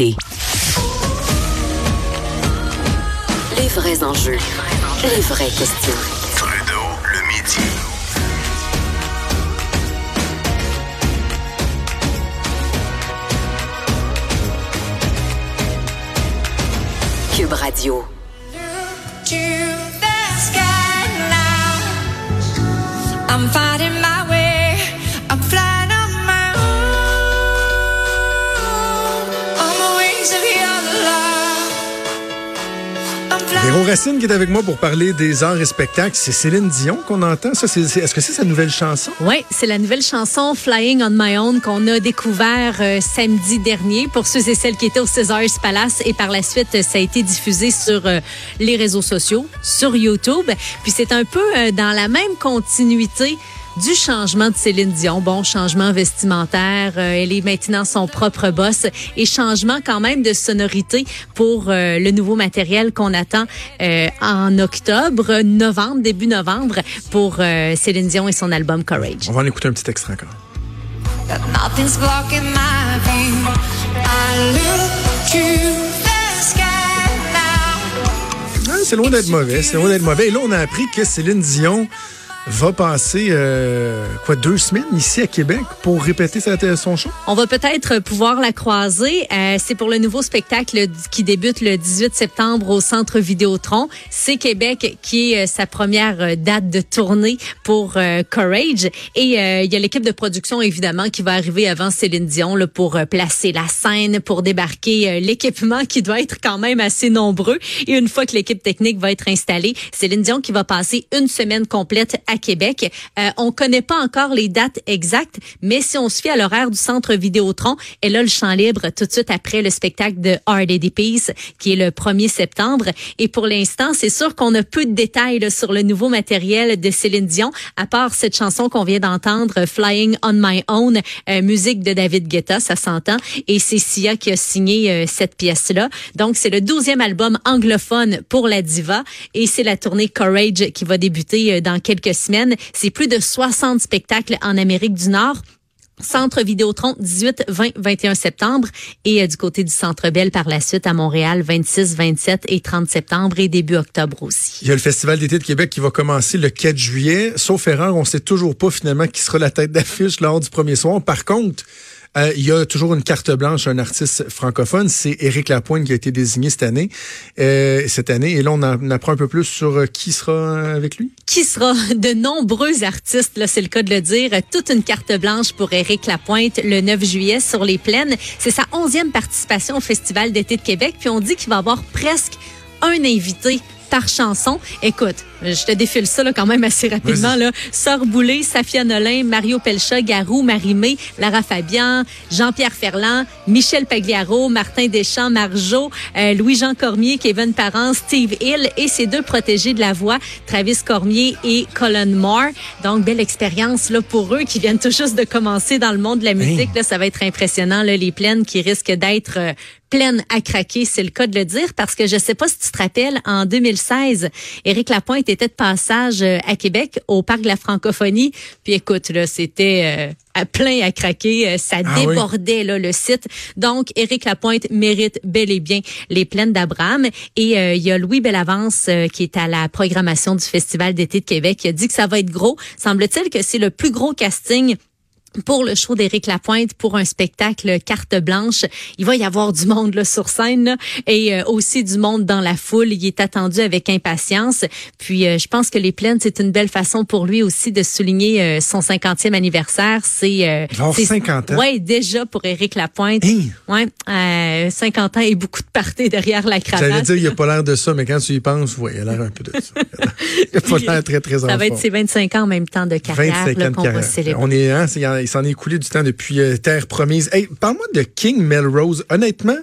Les vrais enjeux, les vraies questions. Trudeau, le midi. Cube Radio. I'm Véro Racine qui est avec moi pour parler des arts et spectacles. C'est Céline Dion qu'on entend. Ça, c'est, est-ce que c'est sa nouvelle chanson? Oui, c'est la nouvelle chanson Flying on My Own qu'on a découvert euh, samedi dernier pour ceux et celles qui étaient au Caesars Palace et par la suite ça a été diffusé sur euh, les réseaux sociaux, sur YouTube. Puis c'est un peu euh, dans la même continuité du changement de Céline Dion. Bon, changement vestimentaire, euh, elle est maintenant son propre boss et changement quand même de sonorité pour euh, le nouveau matériel qu'on attend euh, en octobre, novembre, début novembre pour euh, Céline Dion et son album Courage. On va en écouter un petit extrait encore. C'est loin d'être mauvais. C'est loin d'être mauvais. Et là, on a appris que Céline Dion va passer, euh, quoi, deux semaines ici à Québec pour répéter son show? On va peut-être pouvoir la croiser. Euh, c'est pour le nouveau spectacle qui débute le 18 septembre au Centre Vidéotron. C'est Québec qui est euh, sa première date de tournée pour Courage. Et il y a l'équipe de production, évidemment, qui va arriver avant Céline Dion pour placer la scène, pour débarquer l'équipement qui doit être quand même assez nombreux. Et une fois que l'équipe technique va être installée, Céline Dion qui va passer une semaine complète à Québec. Euh, on connaît pas encore les dates exactes, mais si on se fie à l'horaire du centre Vidéotron, elle a le champ libre tout de suite après le spectacle de Hard Peace, qui est le 1er septembre. Et pour l'instant, c'est sûr qu'on a peu de détails là, sur le nouveau matériel de Céline Dion, à part cette chanson qu'on vient d'entendre, Flying on My Own, euh, musique de David Guetta, ça s'entend. Et c'est Sia qui a signé euh, cette pièce-là. Donc, c'est le 12e album anglophone pour la diva et c'est la tournée Courage qui va débuter euh, dans quelques C'est plus de 60 spectacles en Amérique du Nord. Centre Vidéotron 18, 20, 21 septembre et euh, du côté du Centre Bell par la suite à Montréal 26, 27 et 30 septembre et début octobre aussi. Il y a le Festival d'été de Québec qui va commencer le 4 juillet. Sauf erreur, on sait toujours pas finalement qui sera la tête d'affiche lors du premier soir. Par contre, euh, il y a toujours une carte blanche, un artiste francophone, c'est Éric Lapointe qui a été désigné cette année. Euh, cette année, et là on en apprend un peu plus sur euh, qui sera avec lui. qui sera? De nombreux artistes, là, c'est le cas de le dire. Toute une carte blanche pour Éric Lapointe le 9 juillet sur les plaines. C'est sa onzième participation au Festival d'été de Québec. Puis on dit qu'il va avoir presque un invité par chanson. Écoute, je te défile ça là, quand même assez rapidement. Là. Sœur Boulay, Safia Nolin, Mario Pelcha, Garou, Marie-Mé, Lara Fabian, Jean-Pierre Ferland, Michel Pagliaro, Martin Deschamps, Marjo, euh, Louis-Jean Cormier, Kevin Parent, Steve Hill et ses deux protégés de la voix, Travis Cormier et Colin Moore. Donc, belle expérience là pour eux qui viennent tout juste de commencer dans le monde de la musique. Là, ça va être impressionnant, là, les plaines qui risquent d'être euh, pleines à craquer, c'est le cas de le dire, parce que je sais pas si tu te rappelles, en 2016, Éric Lapointe était de passage euh, à Québec, au Parc de la Francophonie. Puis écoute, là, c'était euh, à plein à craquer, euh, ça Ah oui. débordait là, le site. Donc, Éric Lapointe mérite bel et bien les plaines d'Abraham. Et euh, il y a Louis Bellavance euh, qui est à la programmation du Festival d'été de Québec. qui a dit que ça va être gros. Semble-t-il que c'est le plus gros casting pour le show d'Éric Lapointe pour un spectacle carte blanche. Il va y avoir du monde là, sur scène là, et euh, aussi du monde dans la foule. Il est attendu avec impatience. Puis euh, je pense que les plaines, c'est une belle façon pour lui aussi de souligner euh, son 50e anniversaire. C'est euh, Il va avoir c'est- 50 ans. Ouais, déjà pour Éric Lapointe. Hein? Ouais, euh, 50 ans et beaucoup de parties derrière la J'allais cravate. dire, il a pas l'air de ça, mais quand tu y penses, oui, il a l'air un peu de ça. Il a pas l'air très, très en Ça va être ses 25 ans en même temps de carrière 25 là, ans de qu'on va carrière. célébrer. On est, hein, c'est- il s'en est écoulé du temps depuis euh, Terre Promise. Hey, parle-moi de King Melrose. Honnêtement,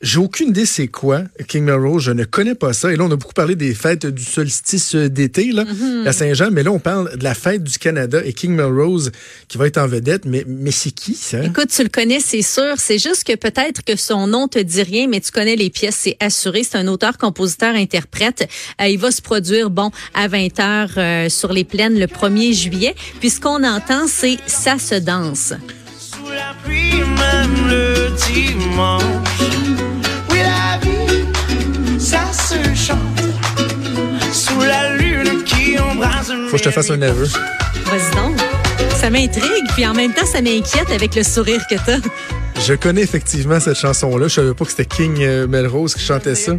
j'ai aucune idée c'est quoi King Melrose. Je ne connais pas ça. Et là, on a beaucoup parlé des fêtes du solstice d'été là, Mm-hmm. à Saint-Jean, mais là, on parle de la fête du Canada et King Melrose qui va être en vedette. Mais, mais c'est qui ça? Écoute, tu le connais, c'est sûr. C'est juste que peut-être que son nom te dit rien, mais tu connais les pièces, c'est assuré. C'est un auteur, compositeur, interprète. Euh, il va se produire, bon, à 20 h euh, sur les plaines le 1er juillet. Puis ce qu'on entend, c'est ça se danse. Sous la pluie, même le dimanche. Faut que je te fasse un aveu. Vas-y donc. Ça m'intrigue, puis en même temps, ça m'inquiète avec le sourire que t'as. Je connais effectivement cette chanson-là. Je savais pas que c'était King euh, Melrose qui chantait ça.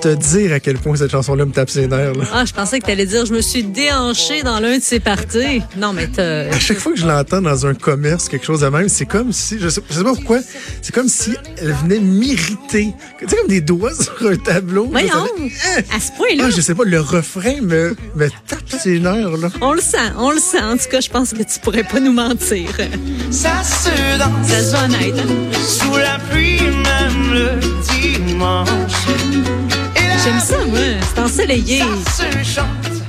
Te dire à quel point cette chanson-là me tape ses nerfs. là. Ah, je pensais que t'allais dire, je me suis déhanché dans l'un de ces parties. Non, mais t'as... À chaque fois que je l'entends dans un commerce, quelque chose de même, c'est comme si, je sais, je sais pas pourquoi, c'est comme si elle venait m'irriter. Tu sais, comme des doigts sur un tableau. là, Voyons, ça fait- à ce point-là. Ah, je sais pas, le refrain me, me tape ses nerfs, là. On le sent, on le sent. En tout cas, je pense que tu pourrais pas nous mentir. Ça se danse Ça se voit honnête. hein? sous la pluie, même le dimanche. J'aime ça, moi. C'est ensoleillé.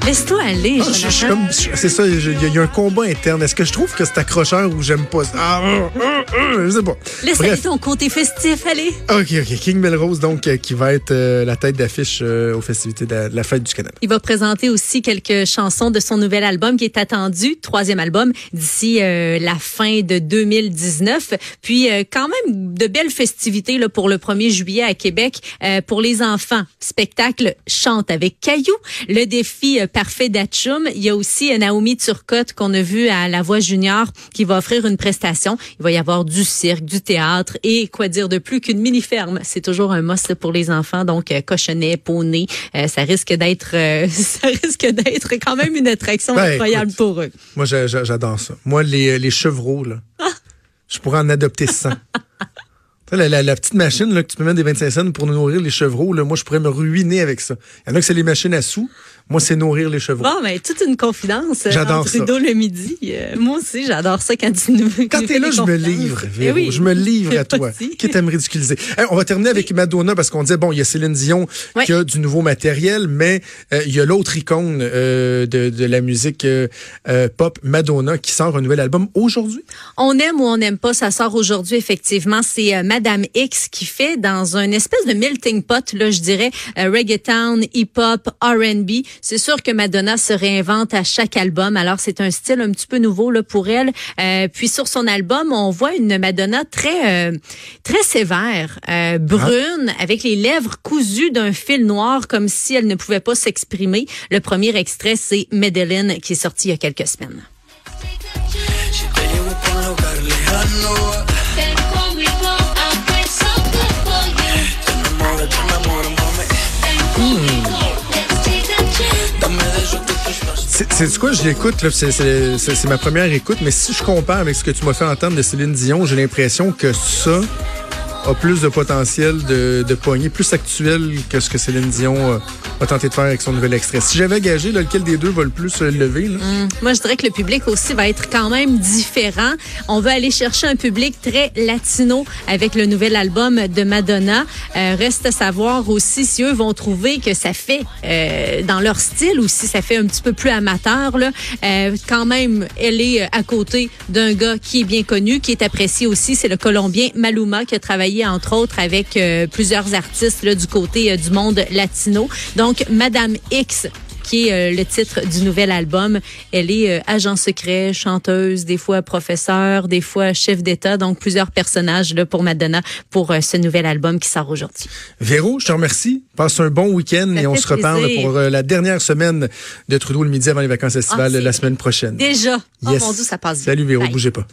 Laisse-toi aller, Ah, c'est ça, il y, y a un combat interne. Est-ce que je trouve que c'est accrocheur ou j'aime pas ça? Ah, euh, euh, je sais pas. Laisse aller ton côté festif, allez. OK, OK. King Melrose, donc, euh, qui va être euh, la tête d'affiche euh, aux festivités de la, de la fête du Canada. Il va présenter aussi quelques chansons de son nouvel album qui est attendu, troisième album, d'ici la fin de 2019. Puis quand même de belles festivités là, pour le 1er juillet à Québec pour les enfants. Spectacle Chante avec Caillou, le défi parfait d'Atchoum. Il y a aussi Naomi Turcotte qu'on a vu à La Voix Junior qui va offrir une prestation. Il va y avoir du cirque, du théâtre et quoi dire de plus qu'une mini-ferme. C'est toujours un must pour les enfants. Donc, euh, cochonnet, poney, euh, ça risque d'être euh, ça risque d'être quand même une attraction Ben, incroyable écoute. pour eux. Moi, j'a- j'a- j'adore ça. Moi, les, les chevreaux, là, je pourrais en adopter 100. La, la- la petite machine là, que tu peux mettre des 25 cents pour nous nourrir les chevreaux, là, moi, je pourrais me ruiner avec ça. Il y en a que c'est les machines à sous. Moi, c'est nourrir les chevreaux. Bon, mais toute une confidence euh, J'adore ça. Trudeau le midi. Euh, moi aussi, j'adore ça quand tu nous Quand t'es là, je me livre, Eh Véro. oui. Je me livre à toi. Vas-y. Qui t'aime ridiculiser. Hey, on va terminer avec Madonna parce qu'on disait, bon, il y a Céline Dion qui a du nouveau matériel, mais euh, il y a l'autre icône euh, de, de la musique pop, Madonna, qui sort un nouvel album aujourd'hui. On aime ou on n'aime pas, ça sort aujourd'hui effectivement. C'est euh, Madame X qui fait dans un espèce de melting pot, là, je dirais, euh, reggaeton, hip-hop, R&B. C'est sûr que Madonna se réinvente à chaque album. Alors c'est un style un petit peu nouveau là pour elle. Euh, puis sur son album, on voit une Madonna très euh, très sévère, euh, brune, avec les lèvres cousues d'un fil noir, comme si elle ne pouvait pas s'exprimer. Le premier extrait, c'est Medellin, qui est sorti il y a quelques semaines. C'est quoi je l'écoute c'est ma première écoute, mais si je compare avec ce que tu m'as fait entendre de Céline Dion, j'ai l'impression que ça plus de potentiel de, de poignée, plus actuel que ce que Céline Dion euh, a tenté de faire avec son nouvel extrait. Si j'avais gagé, lequel des deux va le plus se lever? Là? Moi, je dirais que le public aussi va être quand même différent. On va aller chercher un public très latino avec le nouvel album de Madonna. Euh, reste à savoir aussi si eux vont trouver que ça fait euh, dans leur style ou si ça fait un petit peu plus amateur. Là. Euh, quand même, elle est euh, à côté d'un gars qui est bien connu, qui est apprécié aussi. C'est le Colombien Maluma qui a travaillé entre autres avec euh, plusieurs artistes là, du côté euh, du monde latino. Donc, Madame X qui est euh, le titre du nouvel album. Elle est agent secret, chanteuse, des fois professeur, des fois chef d'État, donc plusieurs personnages là, pour Madonna pour ce nouvel album qui sort aujourd'hui. Véro, je te remercie. Passe un bon week-end et on se reparle pour la dernière semaine de Trudeau le midi avant les vacances estivales Ah, la semaine prochaine. Déjà, oh Yes. mon Dieu, ça passe vite. Salut Véro, Bye. bougez pas.